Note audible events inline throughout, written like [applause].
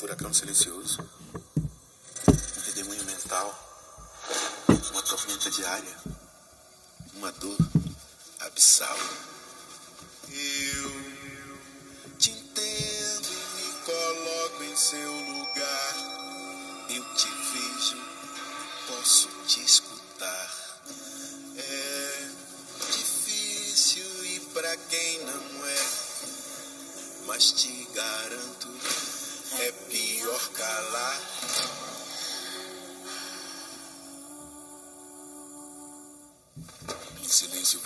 furacão silencioso, um redemoinho mental, uma tormenta diária, uma dor abissal. Eu te entendo e me coloco em seu lugar. Eu te vejo, posso te escutar. É difícil e pra quem não é, mas te garanto,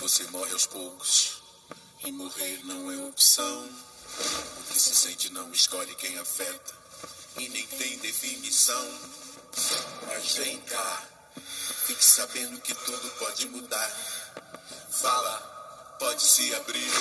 você morre aos poucos. E morrer não é opção. O que se sente não escolhe quem afeta. E nem tem definição. Mas vem cá. Fique sabendo que tudo pode mudar. Fala, pode se abrir.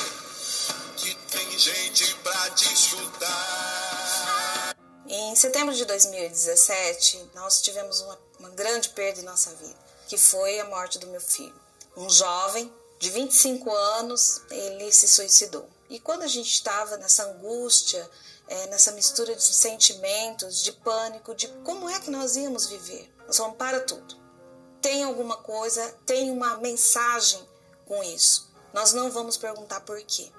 Que tem gente pra te escutar. Em setembro de 2017, nós tivemos uma, uma grande perda em nossa vida, que foi a morte do meu filho. Um jovem de 25 anos, ele se suicidou. E quando a gente estava nessa angústia, é, nessa mistura de sentimentos, de pânico, de como é que nós íamos viver, nós vamos para tudo. Tem alguma coisa, tem uma mensagem com isso. Nós não vamos perguntar por quê.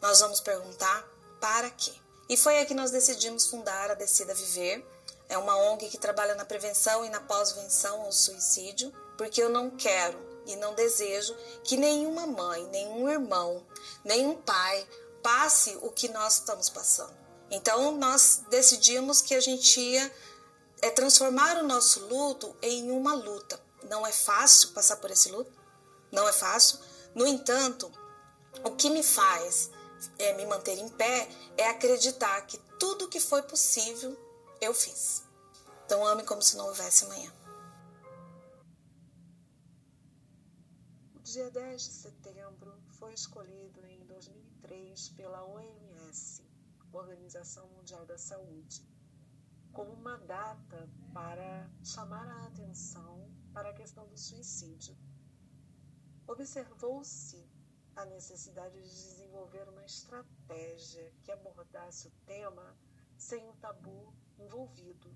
Nós vamos perguntar para quê. E foi aí que nós decidimos fundar a Decida Viver. É uma ONG que trabalha na prevenção e na pós-venção ao suicídio, porque eu não quero e não desejo que nenhuma mãe, nenhum irmão, nenhum pai passe o que nós estamos passando. Então nós decidimos que a gente ia é, transformar o nosso luto em uma luta. Não é fácil passar por esse luto, não é fácil. No entanto, o que me faz é, me manter em pé é acreditar que tudo que foi possível eu fiz. Então ame como se não houvesse amanhã. Dia 10 de setembro foi escolhido em 2003 pela OMS, Organização Mundial da Saúde, como uma data para chamar a atenção para a questão do suicídio. Observou-se a necessidade de desenvolver uma estratégia que abordasse o tema sem o tabu envolvido,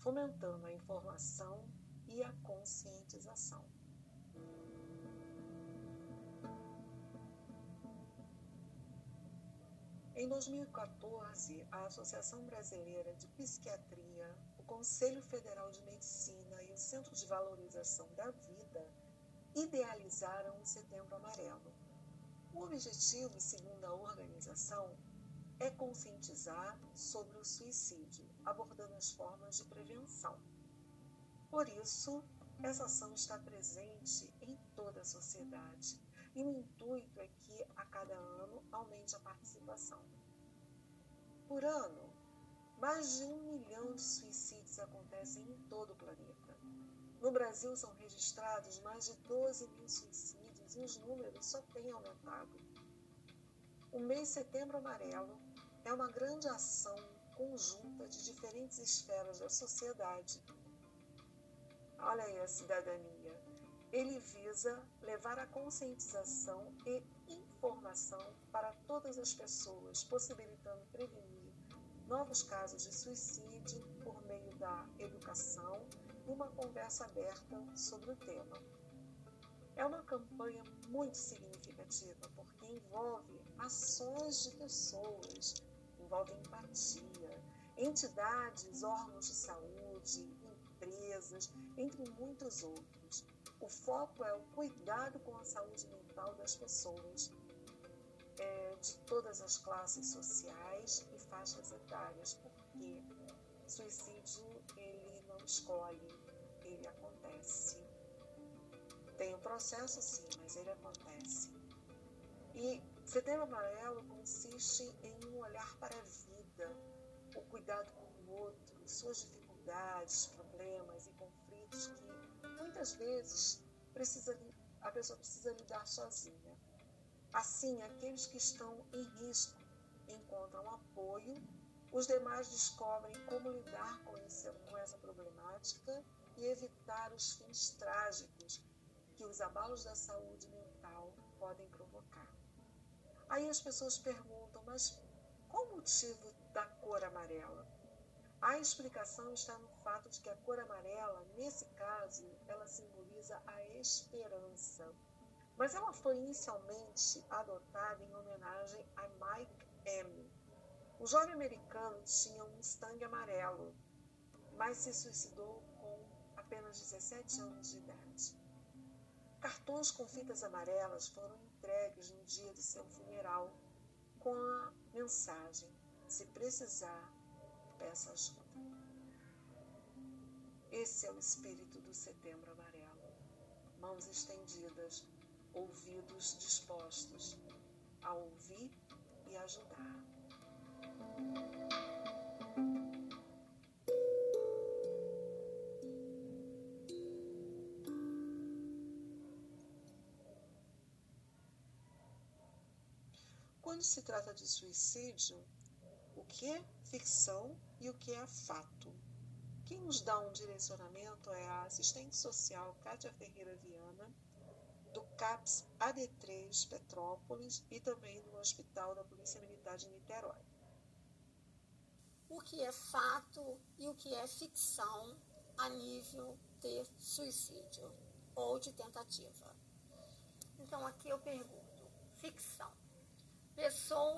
fomentando a informação e a conscientização. Em 2014, a Associação Brasileira de Psiquiatria, o Conselho Federal de Medicina e o Centro de Valorização da Vida idealizaram o Setembro Amarelo. O objetivo, segundo a organização, é conscientizar sobre o suicídio, abordando as formas de prevenção. Por isso, essa ação está presente em toda a sociedade e o intuito é que a cada ano aumente a participação. Por ano, mais de um milhão de suicídios acontecem em todo o planeta. No Brasil são registrados mais de 12 mil suicídios e os números só têm aumentado. O mês Setembro Amarelo é uma grande ação conjunta de diferentes esferas da sociedade. Olha aí a cidadania ele visa levar a conscientização e informação para todas as pessoas, possibilitando prevenir novos casos de suicídio por meio da educação e uma conversa aberta sobre o tema. É uma campanha muito significativa porque envolve ações de pessoas, envolve empatia, entidades, órgãos de saúde, empresas, entre muitos outros. O foco é o cuidado com a saúde mental das pessoas, é, de todas as classes sociais e faixas etárias, porque suicídio ele não escolhe, ele acontece. Tem um processo sim, mas ele acontece. E Setembro Amarelo consiste em um olhar para a vida, o cuidado com o outro, suas dificuldades, problemas e conflitos que muitas vezes precisa, a pessoa precisa lidar sozinha. Assim, aqueles que estão em risco encontram apoio, os demais descobrem como lidar com, esse, com essa problemática e evitar os fins trágicos que os abalos da saúde mental podem provocar. Aí as pessoas perguntam, mas qual o motivo da cor amarela? A explicação está no fato de que a cor amarela, nesse caso, ela simboliza a esperança. Mas ela foi inicialmente adotada em homenagem a Mike M. O jovem americano tinha um Mustang amarelo, mas se suicidou com apenas 17 anos de idade. Cartões com fitas amarelas foram entregues no dia de seu funeral com a mensagem: se precisar, peça ajuda. Esse é o espírito do Setembro Amarelo. Mãos estendidas, ouvidos dispostos a ouvir e ajudar. Quando se trata de suicídio, o que é ficção e o que é fato? Quem nos dá um direcionamento é a assistente social Kátia Ferreira Viana, do CAPS AD3 Petrópolis e também do Hospital da Polícia Militar de Niterói. O que é fato e o que é ficção a nível de suicídio ou de tentativa. Então aqui eu pergunto, ficção.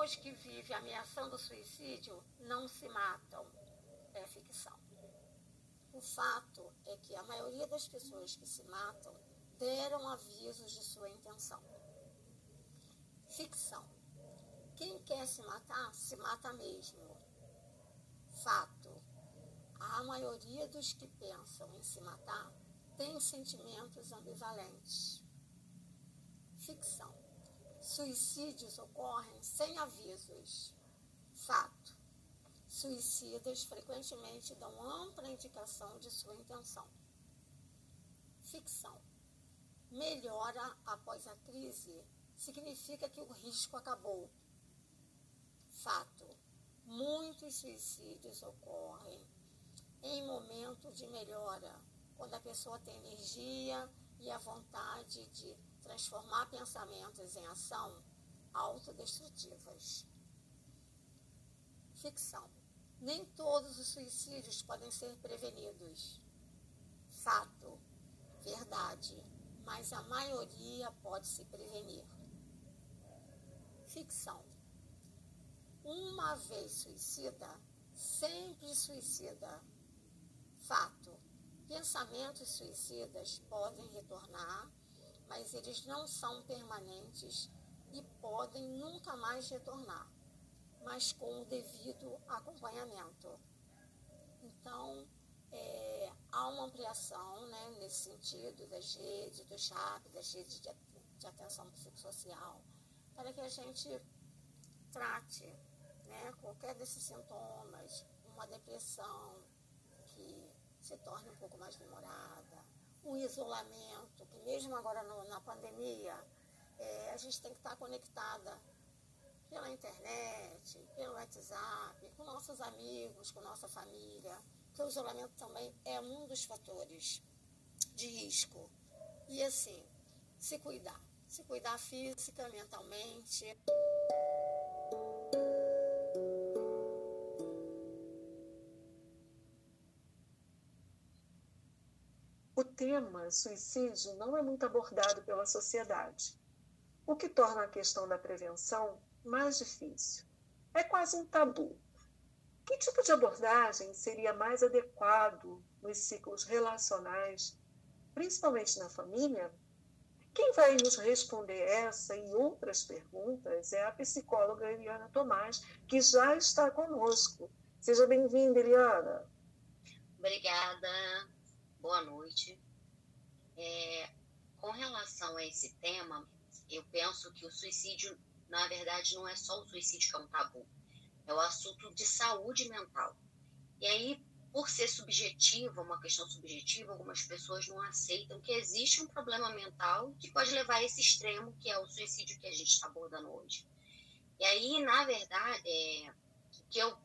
Pessoas que vivem ameaçando o suicídio não se matam. É ficção. O fato é que a maioria das pessoas que se matam deram avisos de sua intenção. Ficção. Quem quer se matar, se mata mesmo. Fato. A maioria dos que pensam em se matar tem sentimentos ambivalentes. Ficção Suicídios ocorrem sem avisos. Fato. Suicidas frequentemente dão ampla indicação de sua intenção. Ficção. Melhora após a crise significa que o risco acabou. Fato. Muitos suicídios ocorrem em momento de melhora, quando a pessoa tem energia e a vontade de transformar pensamentos em ação autodestrutivas. Ficção. Nem todos os suicídios podem ser prevenidos. Fato. Verdade. Mas a maioria pode se prevenir. Ficção. Uma vez suicida, sempre suicida. Fato. Pensamentos suicidas podem retornar mas eles não são permanentes e podem nunca mais retornar, mas com o devido acompanhamento. Então, é, há uma ampliação né, nesse sentido das redes, do CHAP, das redes de, de atenção psicossocial, para que a gente trate né, qualquer desses sintomas, uma depressão que se torne um pouco mais demorada, um isolamento, que mesmo agora no, na pandemia, é, a gente tem que estar conectada pela internet, pelo WhatsApp, com nossos amigos, com nossa família, que o isolamento também é um dos fatores de risco. E assim, se cuidar, se cuidar física, mentalmente. Tema suicídio não é muito abordado pela sociedade, o que torna a questão da prevenção mais difícil. É quase um tabu. Que tipo de abordagem seria mais adequado nos ciclos relacionais, principalmente na família? Quem vai nos responder essa e outras perguntas é a psicóloga Eliana Tomás, que já está conosco. Seja bem-vinda, Eliana. Obrigada boa noite. É, com relação a esse tema, eu penso que o suicídio, na verdade, não é só o suicídio que é um tabu, é o assunto de saúde mental. E aí, por ser subjetiva, uma questão subjetiva, algumas pessoas não aceitam que existe um problema mental que pode levar a esse extremo, que é o suicídio que a gente está abordando hoje. E aí, na verdade, é, o que eu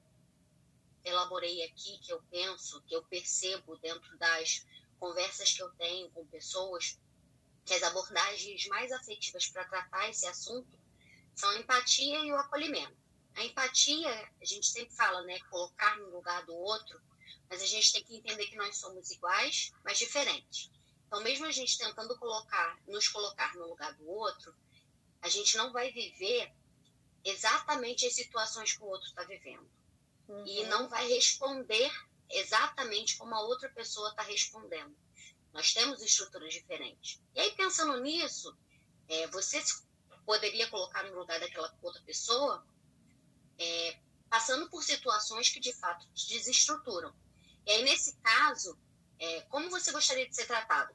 elaborei aqui, que eu penso, que eu percebo dentro das conversas que eu tenho com pessoas, que as abordagens mais afetivas para tratar esse assunto são a empatia e o acolhimento. A empatia, a gente sempre fala, né? Colocar no lugar do outro, mas a gente tem que entender que nós somos iguais, mas diferentes. Então, mesmo a gente tentando colocar, nos colocar no lugar do outro, a gente não vai viver exatamente as situações que o outro está vivendo. Uhum. E não vai responder exatamente como a outra pessoa está respondendo. Nós temos estruturas diferentes. E aí, pensando nisso, é, você poderia colocar no lugar daquela outra pessoa é, passando por situações que de fato te desestruturam. E aí, nesse caso, é, como você gostaria de ser tratado?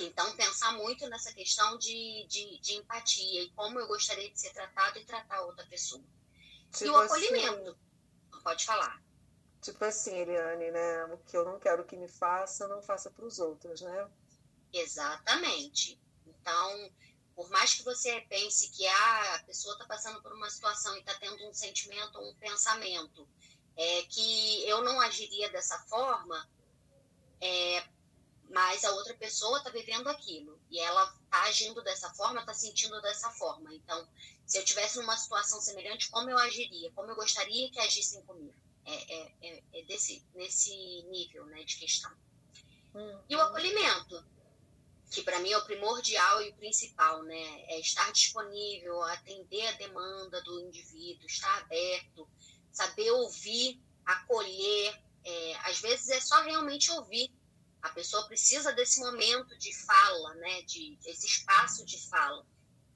Então, pensar muito nessa questão de, de, de, empatia e como eu gostaria de ser tratado e tratar outra pessoa. Tipo e o acolhimento. Assim, pode falar. Tipo assim, Eliane, né? O que eu não quero que me faça, não faça para os outros, né? Exatamente. Então, por mais que você pense que ah, a pessoa está passando por uma situação e está tendo um sentimento um pensamento é, que eu não agiria dessa forma, é, mas a outra pessoa está vivendo aquilo e ela está agindo dessa forma, está sentindo dessa forma. Então, se eu tivesse numa situação semelhante, como eu agiria? Como eu gostaria que agissem comigo? É, é, é, é desse, nesse nível né, de questão. Uhum. E o acolhimento, que para mim é o primordial e o principal, né? É estar disponível, atender a demanda do indivíduo, estar aberto, saber ouvir, acolher. É, às vezes é só realmente ouvir a pessoa precisa desse momento de fala, né? De, desse espaço de fala.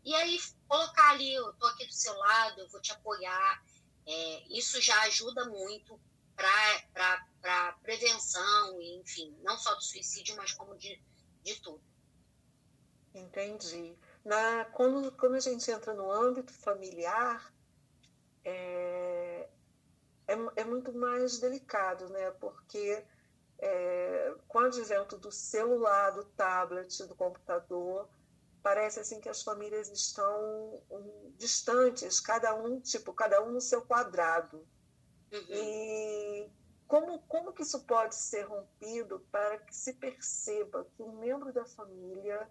E aí colocar ali, eu tô aqui do seu lado, eu vou te apoiar. É, isso já ajuda muito para prevenção, enfim, não só do suicídio, mas como de, de tudo. Entendi. Na, quando, quando a gente entra no âmbito familiar, é, é, é muito mais delicado, né? Porque é, com o advento do celular, do tablet, do computador, parece assim que as famílias estão um, distantes, cada um tipo, cada um no seu quadrado. Uhum. E como como que isso pode ser rompido para que se perceba que um membro da família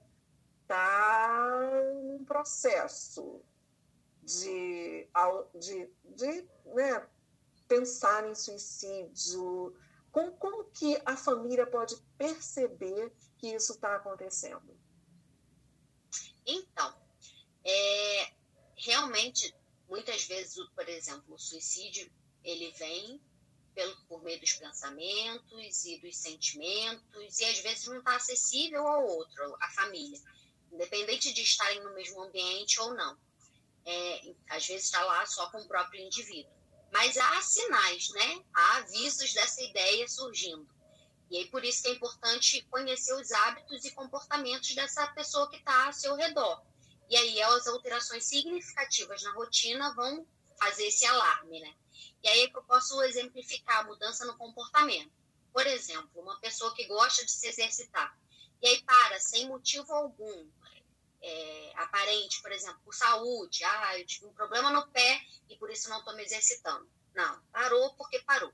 está num processo de, de, de né, pensar em suicídio, como, como que a família pode perceber que isso está acontecendo? Então, é, realmente, muitas vezes, por exemplo, o suicídio, ele vem pelo, por meio dos pensamentos e dos sentimentos, e às vezes não está acessível ao outro, à família, independente de estarem no mesmo ambiente ou não. É, às vezes está lá só com o próprio indivíduo. Mas há sinais, né? Há avisos dessa ideia surgindo. E aí por isso que é importante conhecer os hábitos e comportamentos dessa pessoa que está ao seu redor. E aí as alterações significativas na rotina vão fazer esse alarme, né? E aí eu posso exemplificar a mudança no comportamento. Por exemplo, uma pessoa que gosta de se exercitar e aí para sem motivo algum, é, aparente, por exemplo, por saúde, ah, eu tive um problema no pé e por isso não estou me exercitando. Não, parou porque parou.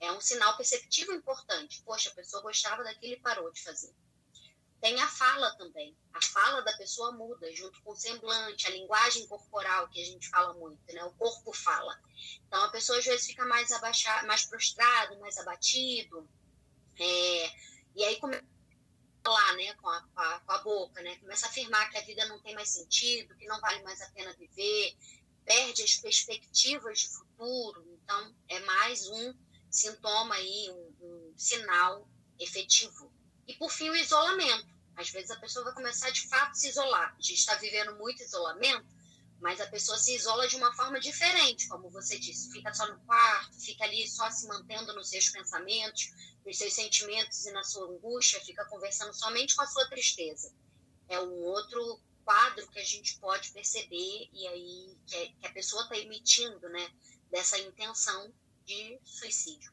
É um sinal perceptivo importante. Poxa, a pessoa gostava daquilo e parou de fazer. Tem a fala também. A fala da pessoa muda junto com o semblante, a linguagem corporal que a gente fala muito, né? O corpo fala. Então a pessoa às vezes fica mais abaixado, mais prostrado, mais abatido. É, e aí começa falar né, a, com, a, com a boca, né? Começa a afirmar que a vida não tem mais sentido, que não vale mais a pena viver, perde as perspectivas de futuro. Então, é mais um sintoma aí, um, um sinal efetivo. E, por fim, o isolamento. Às vezes a pessoa vai começar de fato a se isolar. A gente está vivendo muito isolamento, mas a pessoa se isola de uma forma diferente, como você disse, fica só no quarto, fica ali só se mantendo nos seus pensamentos, nos seus sentimentos e na sua angústia, fica conversando somente com a sua tristeza. É um outro quadro que a gente pode perceber e aí que, é, a pessoa está emitindo, né, dessa intenção de suicídio.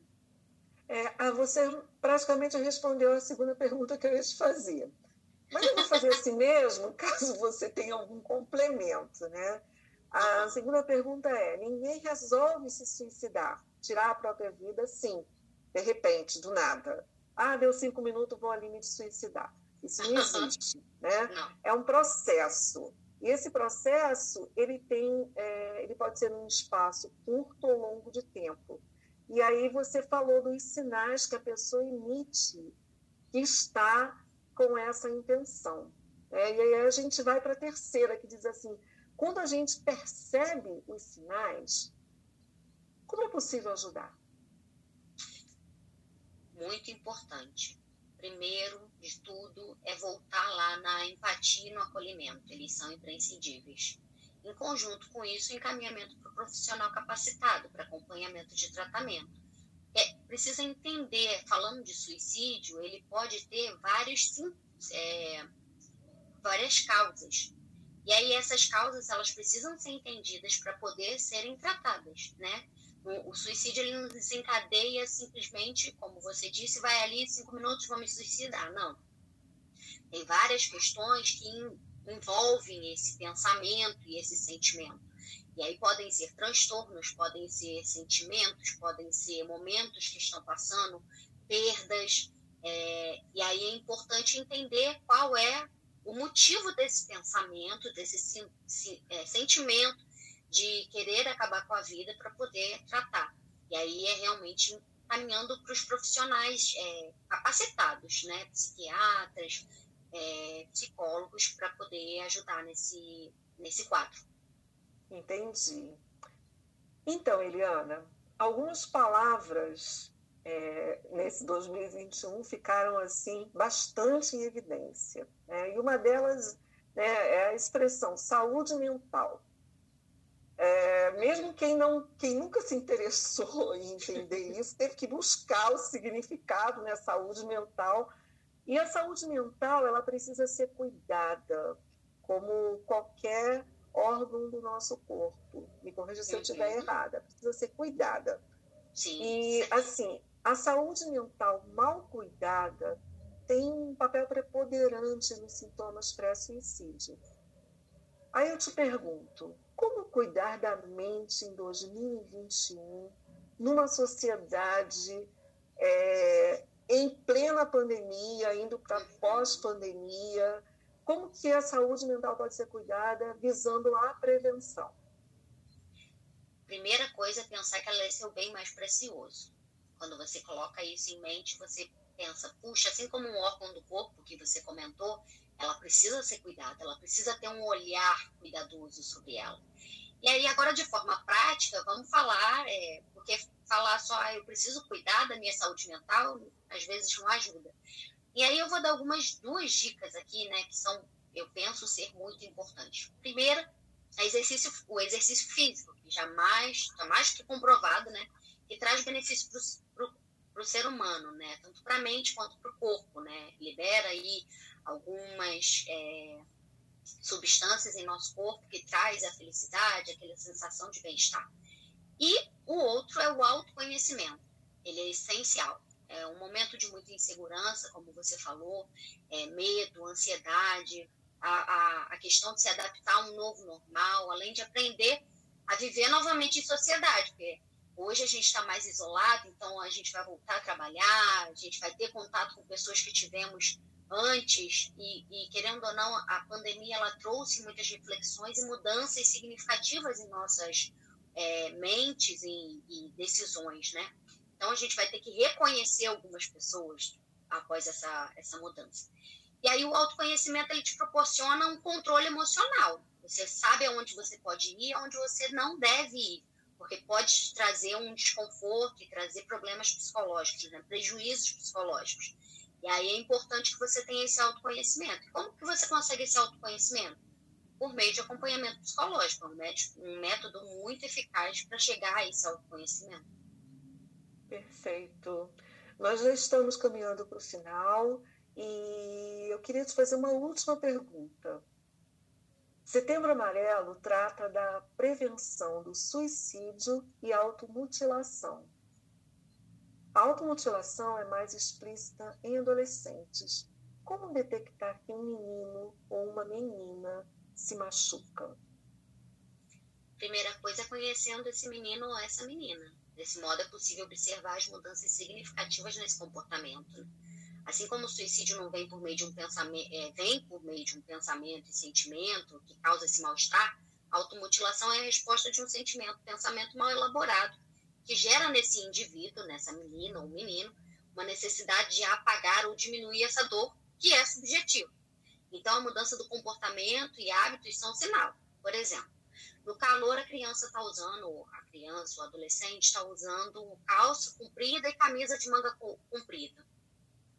É, você praticamente respondeu a segunda pergunta que eu ia te fazer. Mas eu vou fazer assim [laughs] mesmo, caso você tenha algum complemento, né? A segunda pergunta é: ninguém resolve se suicidar, tirar a própria vida, sim, de repente, do nada. Ah, deu cinco minutos, vou ali me suicidar. Isso não [laughs] existe, né? Não. É um processo. E esse processo ele tem, é, ele pode ser num espaço curto ou longo de tempo. E aí você falou dos sinais que a pessoa emite que está com essa intenção. É, e aí a gente vai para a terceira, que diz assim: quando a gente percebe os sinais, como é possível ajudar? Muito importante. Primeiro de tudo é voltar lá na empatia e no acolhimento. Eles são imprescindíveis. Em conjunto com isso, encaminhamento para o profissional capacitado para acompanhamento de tratamento. É, precisa entender, falando de suicídio, ele pode ter vários, é, várias causas. E aí essas causas elas precisam ser entendidas para poder serem tratadas, né? O, suicídio ele não desencadeia simplesmente, como você disse, vai ali cinco minutos vou me suicidar, não. Tem várias questões que envolvem esse pensamento e esse sentimento. E aí podem ser transtornos, podem ser sentimentos, podem ser momentos que estão passando, perdas. É, e aí é importante entender qual é o motivo desse pensamento, desse se, se, é, sentimento de querer acabar com a vida para poder tratar. E aí é realmente caminhando para os profissionais é, capacitados, né, psiquiatras, é, psicólogos, para poder ajudar nesse, nesse quadro. Entendi. Então, Eliana, algumas palavras é, nesse 2021 ficaram assim bastante em evidência. Né? E uma delas né, é a expressão saúde mental. É, mesmo quem não, quem nunca se interessou [laughs] em entender isso, teve que buscar o significado, né, saúde mental. E a saúde mental, ela precisa ser cuidada, como qualquer órgão do nosso corpo. Me corrija se eu estiver errada. Precisa ser cuidada. Sim. E, assim, a saúde mental mal cuidada tem um papel preponderante nos sintomas pré-suicídio. Aí eu te pergunto, como cuidar da mente em 2021, numa sociedade é, em plena pandemia, indo para pós-pandemia? Como que a saúde mental pode ser cuidada visando a prevenção? Primeira coisa é pensar que ela é seu bem mais precioso. Quando você coloca isso em mente, você pensa, puxa, assim como um órgão do corpo que você comentou, ela precisa ser cuidada, ela precisa ter um olhar cuidadoso sobre ela. E aí, agora, de forma prática, vamos falar, é, porque falar só, ah, eu preciso cuidar da minha saúde mental, às vezes não ajuda. E aí, eu vou dar algumas duas dicas aqui, né, que são, eu penso, ser muito importantes. Primeiro, exercício, o exercício físico, que jamais, está mais que comprovado, né, que traz benefício para o ser humano, né? Tanto para a mente quanto para o corpo, né? Libera aí algumas é, substâncias em nosso corpo que traz a felicidade, aquela sensação de bem-estar. E o outro é o autoconhecimento. Ele é essencial. É um momento de muita insegurança, como você falou, é, medo, ansiedade, a, a, a questão de se adaptar a um novo normal, além de aprender a viver novamente em sociedade, porque Hoje a gente está mais isolado, então a gente vai voltar a trabalhar, a gente vai ter contato com pessoas que tivemos antes e, e, querendo ou não, a pandemia ela trouxe muitas reflexões e mudanças significativas em nossas é, mentes e, e, decisões, né? Então a gente vai ter que reconhecer algumas pessoas após essa, essa mudança. E aí o autoconhecimento ele te proporciona um controle emocional. Você sabe aonde você pode ir, aonde você não deve ir porque pode trazer um desconforto e trazer problemas psicológicos, né? prejuízos psicológicos. E aí é importante que você tenha esse autoconhecimento. Como que você consegue esse autoconhecimento? Por meio de acompanhamento psicológico, um método muito eficaz para chegar a esse autoconhecimento. Perfeito. Nós já estamos caminhando para o final e eu queria te fazer uma última pergunta. Setembro Amarelo trata da prevenção do suicídio e automutilação. A automutilação é mais explícita em adolescentes. Como detectar que um menino ou uma menina se machuca? Primeira coisa é conhecendo esse menino ou essa menina. Desse modo é possível observar as mudanças significativas nesse comportamento. Assim como o suicídio não vem por meio de um pensamento, é, vem por meio de um pensamento e sentimento que causa esse mal-estar, a automutilação é a resposta de um sentimento, pensamento mal elaborado, que gera nesse indivíduo, nessa menina ou menino, uma necessidade de apagar ou diminuir essa dor, que é subjetiva. Então, a mudança do comportamento e hábitos são sinal. Por exemplo, no calor, a criança está usando, a criança, o adolescente está usando calça comprida e camisa de manga comprida.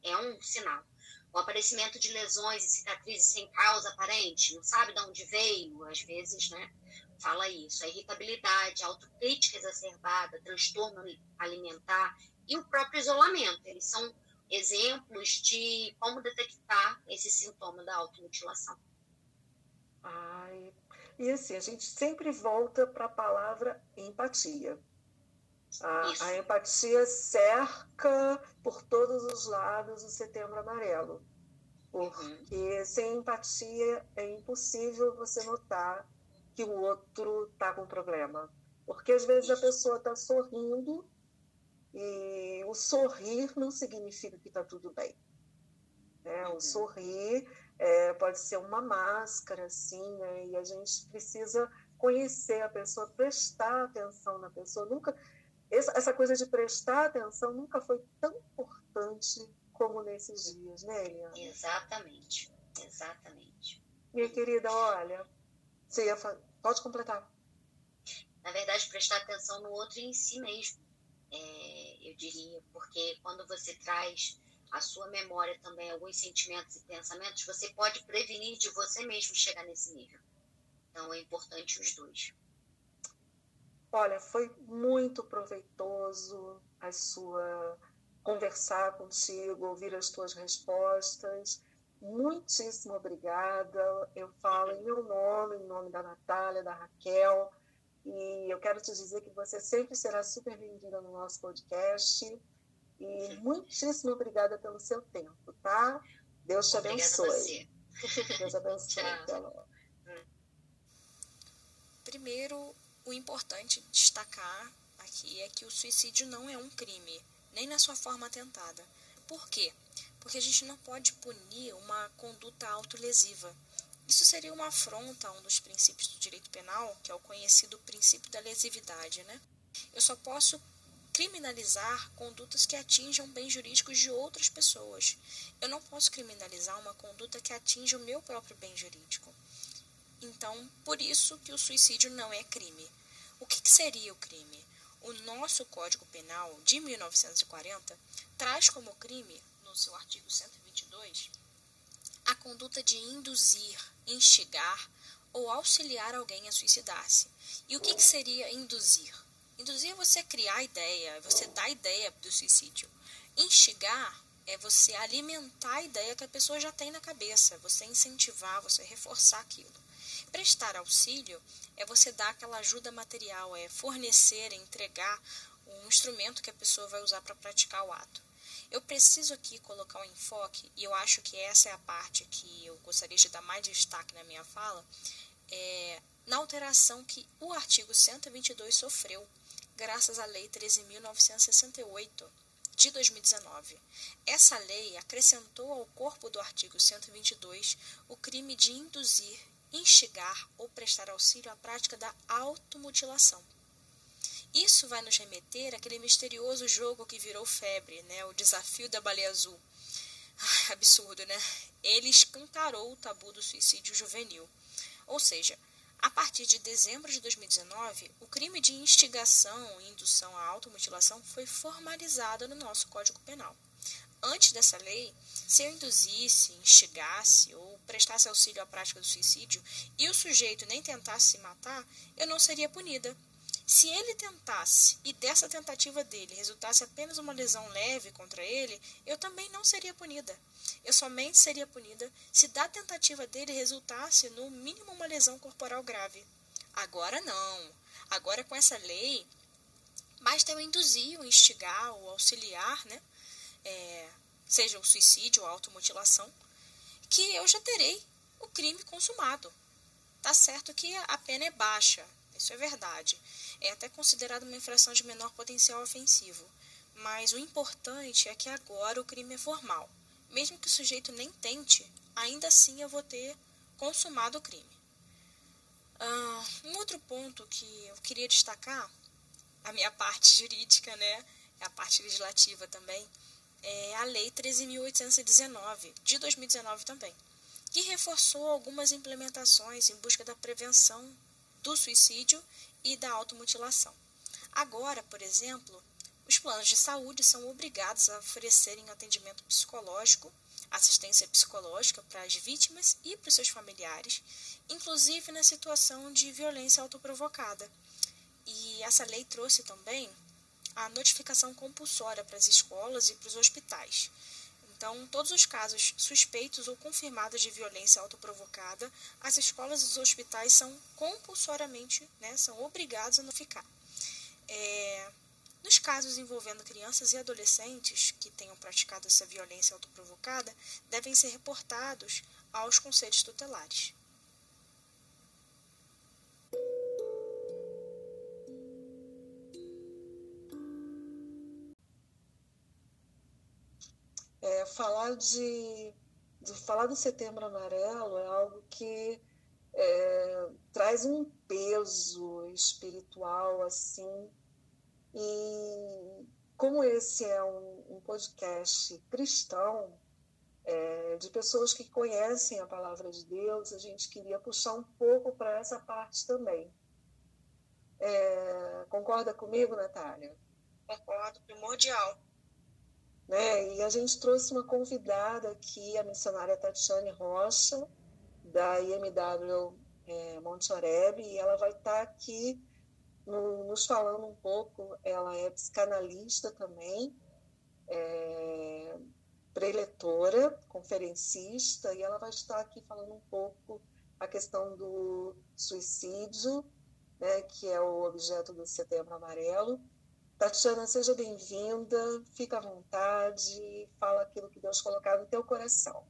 É um sinal. O aparecimento de lesões e cicatrizes sem causa aparente, não sabe de onde veio, às vezes, né? Fala isso. A irritabilidade, a autocrítica exacerbada, transtorno alimentar e o próprio isolamento. Eles são exemplos de como detectar esse sintoma da automutilação. Ai, e assim, a gente sempre volta para a palavra empatia. A, a, empatia cerca por todos os lados o setembro amarelo. Porque uhum. sem empatia é impossível você notar que o outro está com problema. Porque às vezes a pessoa está sorrindo e o sorrir não significa que está tudo bem. Né? O uhum. sorrir é, pode ser uma máscara, assim, né? e a gente precisa conhecer a pessoa, prestar atenção na pessoa. Nunca essa coisa de prestar atenção nunca foi tão importante como nesses dias, né, Eliana? Exatamente, exatamente. Minha querida, olha, você ia pode completar. Na verdade, prestar atenção no outro e em si mesmo é, eu diria, porque quando você traz a sua memória também alguns sentimentos e pensamentos, você pode prevenir de você mesmo chegar nesse nível. Então é importante os dois. Olha, foi muito proveitoso a sua conversar contigo, ouvir as tuas respostas. Muitíssimo obrigada. Eu falo em meu nome, em nome da Natália, da Raquel e eu quero te dizer que você sempre será super bem-vinda no nosso podcast. E muitíssimo obrigada pelo seu tempo, tá? Deus te abençoe. Deus abençoe. Primeiro, o importante destacar aqui é que o suicídio não é um crime, nem na sua forma tentada. Por quê? Porque a gente não pode punir uma conduta autolesiva. Isso seria uma afronta a um dos princípios do direito penal, que é o conhecido princípio da lesividade, né? Eu só posso criminalizar condutas que atinjam bens jurídicos de outras pessoas. Eu não posso criminalizar uma conduta que atinja o meu próprio bem jurídico. Então, por isso que o suicídio não é crime. O que, que seria o crime? O nosso Código Penal de 1940 traz como crime, no seu artigo 122, a conduta de induzir, instigar ou auxiliar alguém a suicidar-se. E o que, que seria induzir? Induzir é você criar ideia, é você dar ideia do suicídio. Instigar é você alimentar a ideia que a pessoa já tem na cabeça, você incentivar, você reforçar aquilo. Prestar auxílio é você dar aquela ajuda material, é fornecer, é entregar um instrumento que a pessoa vai usar para praticar o ato. Eu preciso aqui colocar um enfoque, e eu acho que essa é a parte que eu gostaria de dar mais destaque na minha fala, é, na alteração que o artigo 122 sofreu, graças à Lei 13.968 de 2019. Essa lei acrescentou ao corpo do artigo 122 o crime de induzir, instigar ou prestar auxílio à prática da automutilação. Isso vai nos remeter àquele misterioso jogo que virou febre, né? o desafio da baleia azul. Ai, absurdo, né? Ele escancarou o tabu do suicídio juvenil. Ou seja, a partir de dezembro de 2019, o crime de instigação e indução à automutilação foi formalizado no nosso Código Penal. Antes dessa lei, se eu induzisse, instigasse ou prestasse auxílio à prática do suicídio e o sujeito nem tentasse se matar, eu não seria punida, se ele tentasse e dessa tentativa dele resultasse apenas uma lesão leve contra ele, eu também não seria punida. Eu somente seria punida se da tentativa dele resultasse no mínimo uma lesão corporal grave. Agora não. Agora com essa lei, basta eu induzir, ou instigar, ou auxiliar, né? É, seja o suicídio ou a automutilação, que eu já terei o crime consumado. Tá certo que a pena é baixa, isso é verdade. É até considerado uma infração de menor potencial ofensivo. Mas o importante é que agora o crime é formal. mesmo que o sujeito nem tente, ainda assim eu vou ter consumado o crime. Uh, um outro ponto que eu queria destacar, a minha [laughs] parte jurídica, né, a parte legislativa também, é a Lei 13.819, de 2019 também, que reforçou algumas implementações em busca da prevenção do suicídio e da automutilação. Agora, por exemplo, os planos de saúde são obrigados a oferecerem atendimento psicológico, assistência psicológica para as vítimas e para os seus familiares, inclusive na situação de violência autoprovocada. E essa lei trouxe também a notificação compulsória para as escolas e para os hospitais. Então, todos os casos suspeitos ou confirmados de violência autoprovocada, as escolas e os hospitais são compulsoriamente, né, são obrigados a notificar. É, nos casos envolvendo crianças e adolescentes que tenham praticado essa violência autoprovocada, devem ser reportados aos conselhos tutelares. Falar de, de, falar do Setembro Amarelo é algo que é, traz um peso espiritual assim e como esse é um, um podcast cristão é, de pessoas que conhecem a palavra de Deus, a gente queria puxar um pouco para essa parte também. É, concorda comigo, Natália? Concordo, primordial. Né? E a gente trouxe uma convidada aqui, a missionária Tatiane Rocha, da IMW é, Monte Oreb, e ela vai estar tá aqui no, nos falando um pouco. Ela é psicanalista também, é, preletora, conferencista, e ela vai estar aqui falando um pouco a questão do suicídio, né, que é o objeto do Setembro Amarelo, Tatiana, seja bem-vinda, fica à vontade, fala aquilo que Deus colocar no teu coração.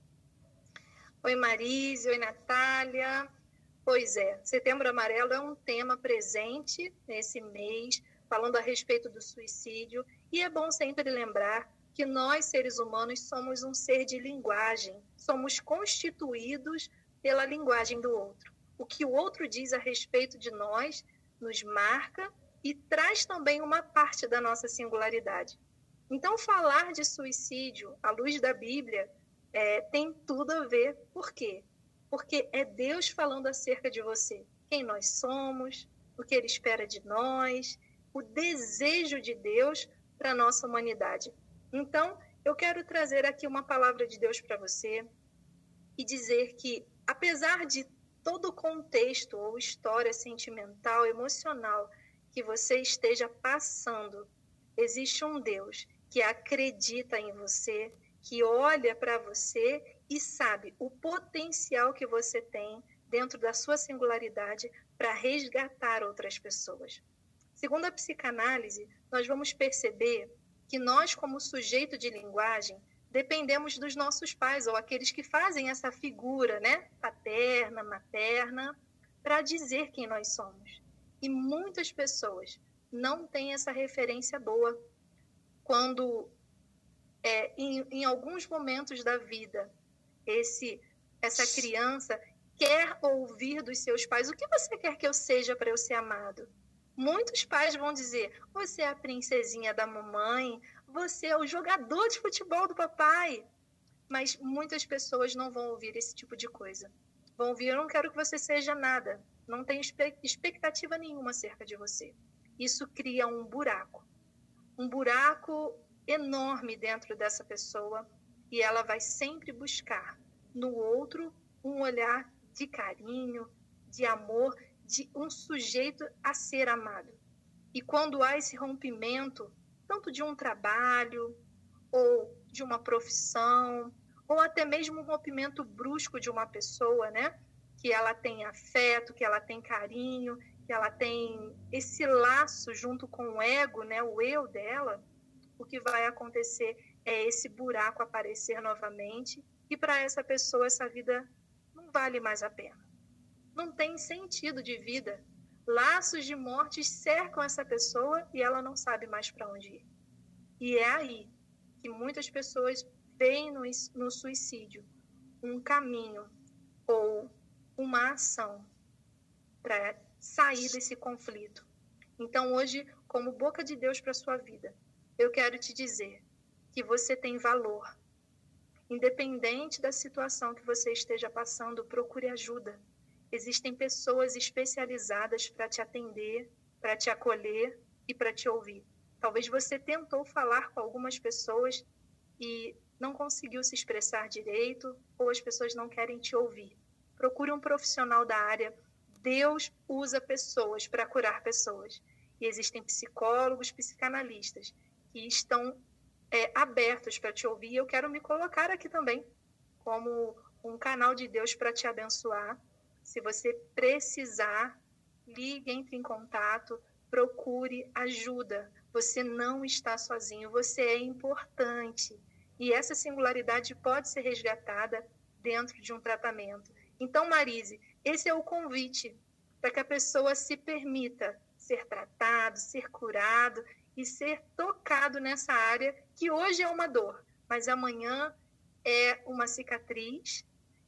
Oi, Marise, oi, Natália. Pois é, Setembro Amarelo é um tema presente nesse mês, falando a respeito do suicídio, e é bom sempre lembrar que nós, seres humanos, somos um ser de linguagem, somos constituídos pela linguagem do outro. O que o outro diz a respeito de nós nos marca e traz também uma parte da nossa singularidade. Então, falar de suicídio à luz da Bíblia é, tem tudo a ver. Por quê? Porque é Deus falando acerca de você, quem nós somos, o que Ele espera de nós, o desejo de Deus para a nossa humanidade. Então, eu quero trazer aqui uma palavra de Deus para você e dizer que, apesar de todo o contexto ou história sentimental, emocional que você esteja passando, existe um Deus que acredita em você, que olha para você e sabe o potencial que você tem dentro da sua singularidade para resgatar outras pessoas. Segundo a psicanálise, nós vamos perceber que nós, como sujeito de linguagem, dependemos dos nossos pais ou aqueles que fazem essa figura, né, paterna, materna, para dizer quem nós somos. E muitas pessoas não têm essa referência boa quando, é, em, em alguns momentos da vida, esse essa criança quer ouvir dos seus pais o que você quer que eu seja para eu ser amado. Muitos pais vão dizer: você é a princesinha da mamãe, você é o jogador de futebol do papai. Mas muitas pessoas não vão ouvir esse tipo de coisa. Vão ouvir: eu não quero que você seja nada não tem expectativa nenhuma acerca de você. Isso cria um buraco, um buraco enorme dentro dessa pessoa e ela vai sempre buscar no outro um olhar de carinho, de amor, de um sujeito a ser amado. E quando há esse rompimento, tanto de um trabalho ou de uma profissão, ou até mesmo um rompimento brusco de uma pessoa, né? Que ela tem afeto, que ela tem carinho, que ela tem esse laço junto com o ego, né, o eu dela, o que vai acontecer é esse buraco aparecer novamente e para essa pessoa essa vida não vale mais a pena. Não tem sentido de vida. Laços de morte cercam essa pessoa e ela não sabe mais para onde ir. E é aí que muitas pessoas veem no, no suicídio um caminho ou uma ação para sair desse conflito. Então, hoje, como boca de Deus para sua vida, eu quero te dizer que você tem valor. Independente da situação que você esteja passando, procure ajuda. Existem pessoas especializadas para te atender, para te acolher e para te ouvir. Talvez você tentou falar com algumas pessoas e não conseguiu se expressar direito ou as pessoas não querem te ouvir. Procure um profissional da área. Deus usa pessoas para curar pessoas. E existem psicólogos, psicanalistas que estão é, abertos para te ouvir. Eu quero me colocar aqui também como um canal de Deus para te abençoar. Se você precisar, ligue, entre em contato, procure ajuda. Você não está sozinho, você é importante. E essa singularidade pode ser resgatada dentro de um tratamento. Então, Marise, esse é o convite para que a pessoa se permita ser tratado, ser curado e ser tocado nessa área que hoje é uma dor, mas amanhã é uma cicatriz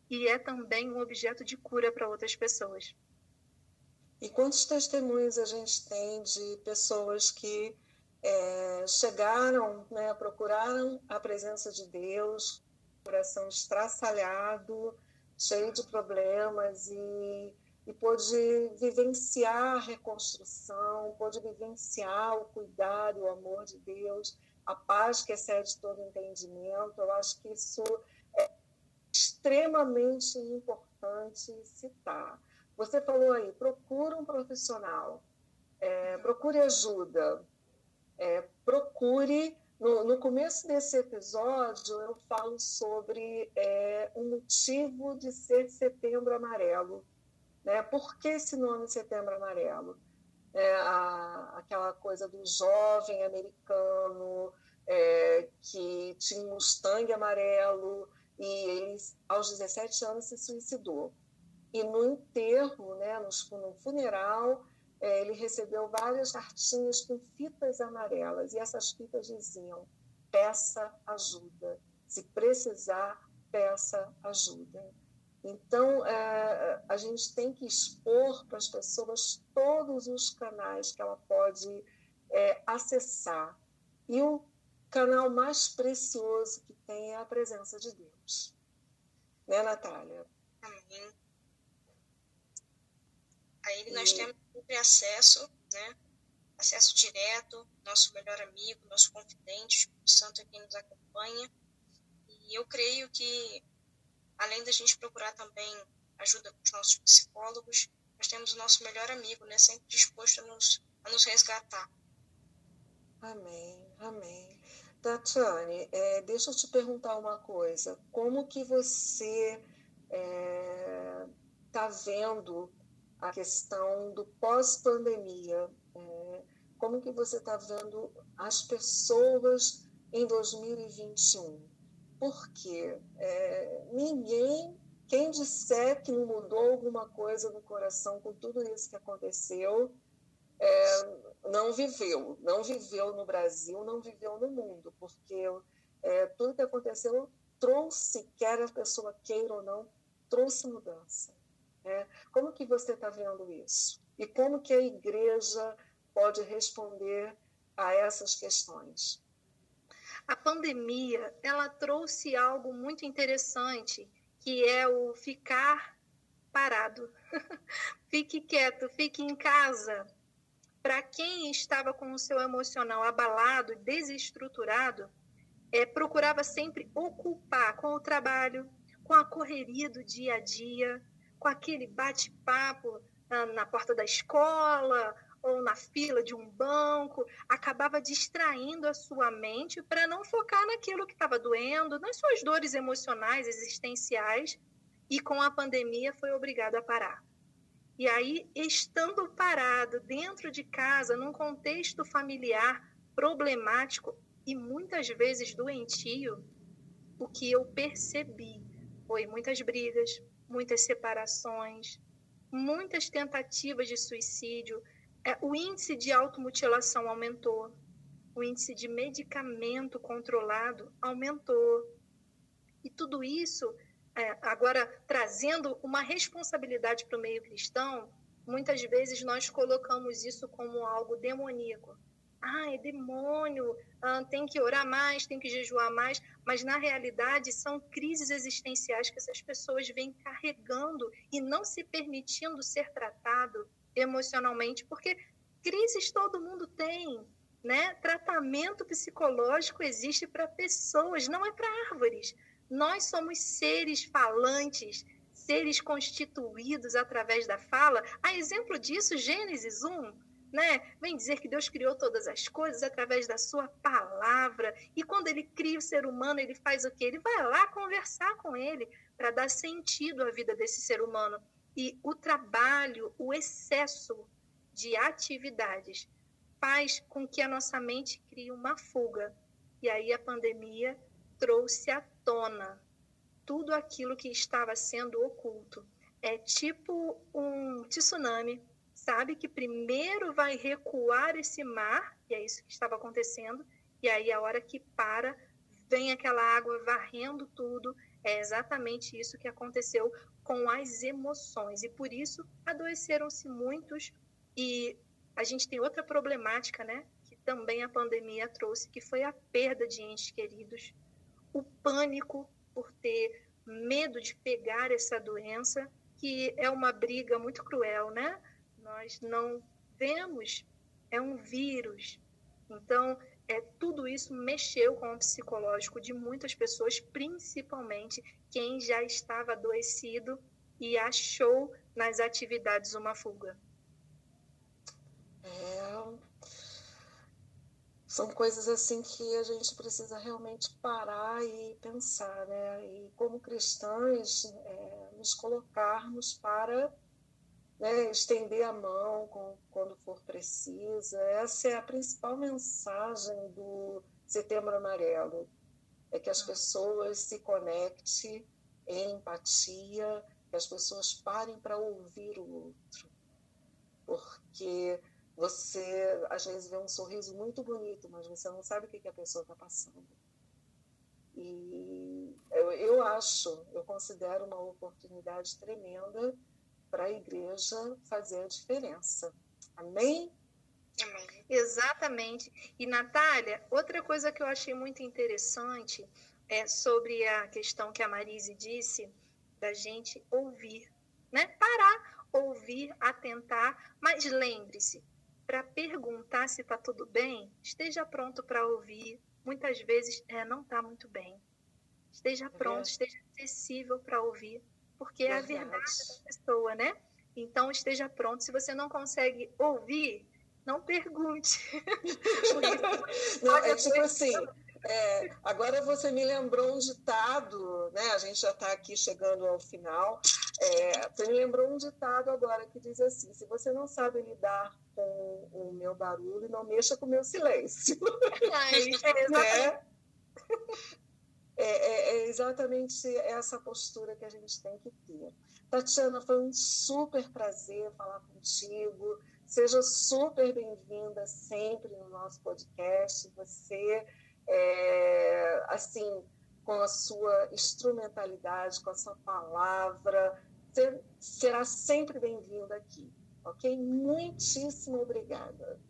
e é também um objeto de cura para outras pessoas. E quantos testemunhos a gente tem de pessoas que é, chegaram, né, procuraram a presença de Deus, coração estraçalhado, cheio de problemas e, e pôde vivenciar a reconstrução, pôde vivenciar o cuidado, o amor de Deus, a paz que excede todo entendimento. Eu acho que isso é extremamente importante citar. Você falou aí, procura um profissional, é, procure ajuda, é, procure. No, no, começo desse episódio, eu falo sobre é, o motivo de ser Setembro Amarelo. Né? Por que esse nome Setembro Amarelo? É, a, aquela coisa do jovem americano é, que tinha um Mustang amarelo e ele, aos 17 anos, se suicidou. E no enterro, né, no, no funeral, é, ele recebeu várias cartinhas com fitas amarelas e essas fitas diziam: peça ajuda, se precisar, peça ajuda. Então, é, a gente tem que expor para as pessoas todos os canais que ela pode é, acessar. E o canal mais precioso que tem é a presença de Deus. Né, Natália? Amém. A ele nós e... temos sempre acesso, né? Acesso direto, nosso melhor amigo, nosso confidente, o Santo é quem nos acompanha. E eu creio que, além da gente procurar também ajuda com os nossos psicólogos, nós temos o nosso melhor amigo, né? Sempre disposto a nos, a nos resgatar. Amém, amém. Tatiane, é, deixa eu te perguntar uma coisa. Como que você está é, tá vendo a questão do pós-pandemia. É, como que você está vendo as pessoas em 2021? Porque é, ninguém, quem disser que não mudou alguma coisa no coração com tudo isso que aconteceu, é, não viveu, não viveu no Brasil, não viveu no mundo, porque é, tudo que aconteceu trouxe, quer a pessoa queira ou não, trouxe mudança. Né? Como que você está vendo isso? E como que a igreja pode responder a essas questões? A pandemia, ela trouxe algo muito interessante, que é o ficar parado. [laughs] fique quieto, fique em casa. Para quem estava com o seu emocional abalado desestruturado, é, procurava sempre ocupar com o trabalho, com a correria do dia a dia, com aquele bate-papo na porta da escola ou na fila de um banco, acabava distraindo a sua mente para não focar naquilo que estava doendo, nas suas dores emocionais, existenciais, e com a pandemia foi obrigado a parar. E aí, estando parado dentro de casa, num contexto familiar problemático e muitas vezes doentio, o que eu percebi foi muitas brigas, muitas separações, muitas tentativas de suicídio. É, o índice de automutilação aumentou, o índice de medicamento controlado aumentou. E tudo isso, é, agora trazendo uma responsabilidade para o meio cristão, muitas vezes nós colocamos isso como algo demoníaco. Ah, é demônio, ah, tem que orar mais, tem que jejuar mais, mas na realidade são crises existenciais que essas pessoas vêm carregando e não se permitindo ser tratado emocionalmente, porque crises todo mundo tem, né? Tratamento psicológico existe para pessoas, não é para árvores. Nós somos seres falantes, seres constituídos através da fala. A exemplo disso, Gênesis 1, né? Vem dizer que Deus criou todas as coisas através da sua palavra. E quando ele cria o ser humano, ele faz o quê? Ele vai lá conversar com ele para dar sentido à vida desse ser humano. E o trabalho, o excesso de atividades faz com que a nossa mente crie uma fuga. E aí a pandemia trouxe à tona tudo aquilo que estava sendo oculto. É tipo um tsunami, sabe que primeiro vai recuar esse mar, e é isso que estava acontecendo, e aí a hora que para, vem aquela água varrendo tudo. É exatamente isso que aconteceu com as emoções, e por isso adoeceram-se muitos e a gente tem outra problemática, né? Que também a pandemia trouxe, que foi a perda de entes queridos, o pânico por ter medo de pegar essa doença, que é uma briga muito cruel, né? Nós não vemos, é um vírus. Então, é, tudo isso mexeu com o psicológico de muitas pessoas, principalmente quem já estava adoecido e achou nas atividades uma fuga. É, são coisas assim que a gente precisa realmente parar e pensar, né? E como cristãs, é, nos colocarmos para né, estender a mão com, quando for precisa. Essa é a principal mensagem do Setembro Amarelo, é que as pessoas se conectem em empatia, que as pessoas parem para ouvir o outro, porque você, às vezes, vê um sorriso muito bonito, mas você não sabe o que, que a pessoa está passando. E eu, eu acho, eu considero uma oportunidade tremenda para a igreja fazer a diferença. Amém? Amém? Exatamente. E, Natália, outra coisa que eu achei muito interessante é sobre a questão que a Marise disse da gente ouvir, né? Parar, ouvir, atentar, mas lembre-se, para perguntar se está tudo bem, esteja pronto para ouvir. Muitas vezes é, não está muito bem. Esteja é pronto, esteja acessível para ouvir, porque é a verdade da pessoa, né? Então esteja pronto. Se você não consegue ouvir, não pergunte. [laughs] não, é tipo assim. É, agora você me lembrou um ditado, né? A gente já está aqui chegando ao final. É, você me lembrou um ditado agora que diz assim: se você não sabe lidar com o meu barulho, não mexa com o meu silêncio. [laughs] [laughs] é, é, é, é exatamente essa postura que a gente tem que ter. Tatiana, foi um super prazer falar contigo. Seja super bem-vinda sempre no nosso podcast. Você, é, assim, com a sua instrumentalidade, com a sua palavra, será sempre bem-vinda aqui. Ok? Muitíssimo obrigada.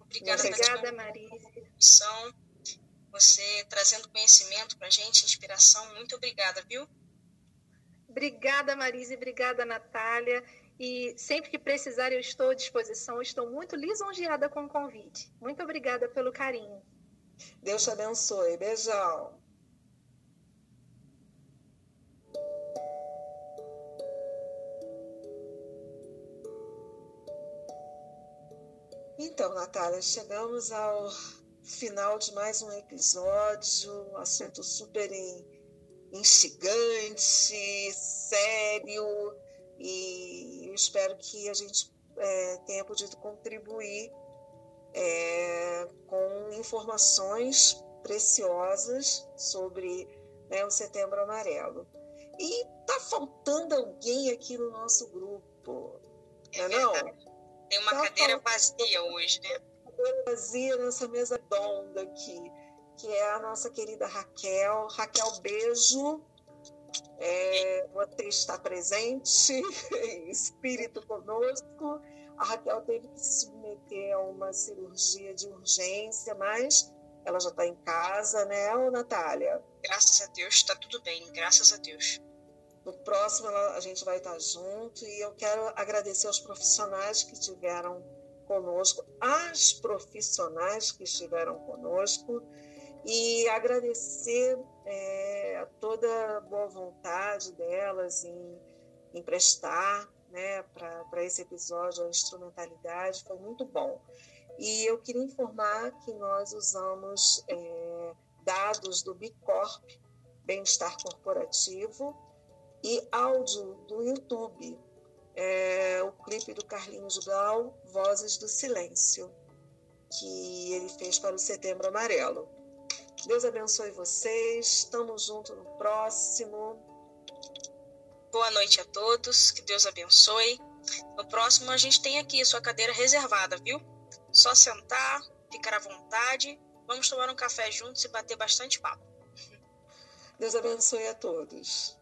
Obrigada, obrigada Marise. Você trazendo conhecimento para a gente, inspiração. Muito obrigada, viu? Obrigada, Marise. Obrigada, Natália. E sempre que precisar, eu estou à disposição. estou muito lisonjeada com o convite. Muito obrigada pelo carinho. Deus te abençoe. Beijão. Então, Natália, chegamos ao final de mais um episódio, assunto super instigante, sério, e eu espero que a gente é, tenha podido contribuir é, com informações preciosas sobre né, o Setembro Amarelo. E tá faltando alguém aqui no nosso grupo, é não? É não? Tem uma tá cadeira vazia hoje, né? Vazia nessa mesa redonda aqui, que é a nossa querida Raquel. Raquel, beijo. É, você está presente, [laughs] espírito conosco. A Raquel teve que se submeter a uma cirurgia de urgência, mas ela já está em casa, né, Ô, Natália? Graças a Deus, está tudo bem, graças a Deus. No próximo a gente vai estar junto e eu quero agradecer aos profissionais que estiveram conosco, as profissionais que estiveram conosco e agradecer é, a toda a boa vontade delas em emprestar né, para esse episódio a instrumentalidade, foi muito bom. E eu queria informar que nós usamos é, dados do Bicorp, Bem-Estar Corporativo, e áudio do YouTube, é, o clipe do Carlinhos Gal, Vozes do Silêncio, que ele fez para o Setembro Amarelo. Deus abençoe vocês, estamos juntos no próximo. Boa noite a todos, que Deus abençoe. No próximo a gente tem aqui a sua cadeira reservada, viu? Só sentar, ficar à vontade, vamos tomar um café juntos e bater bastante papo. Deus abençoe a todos.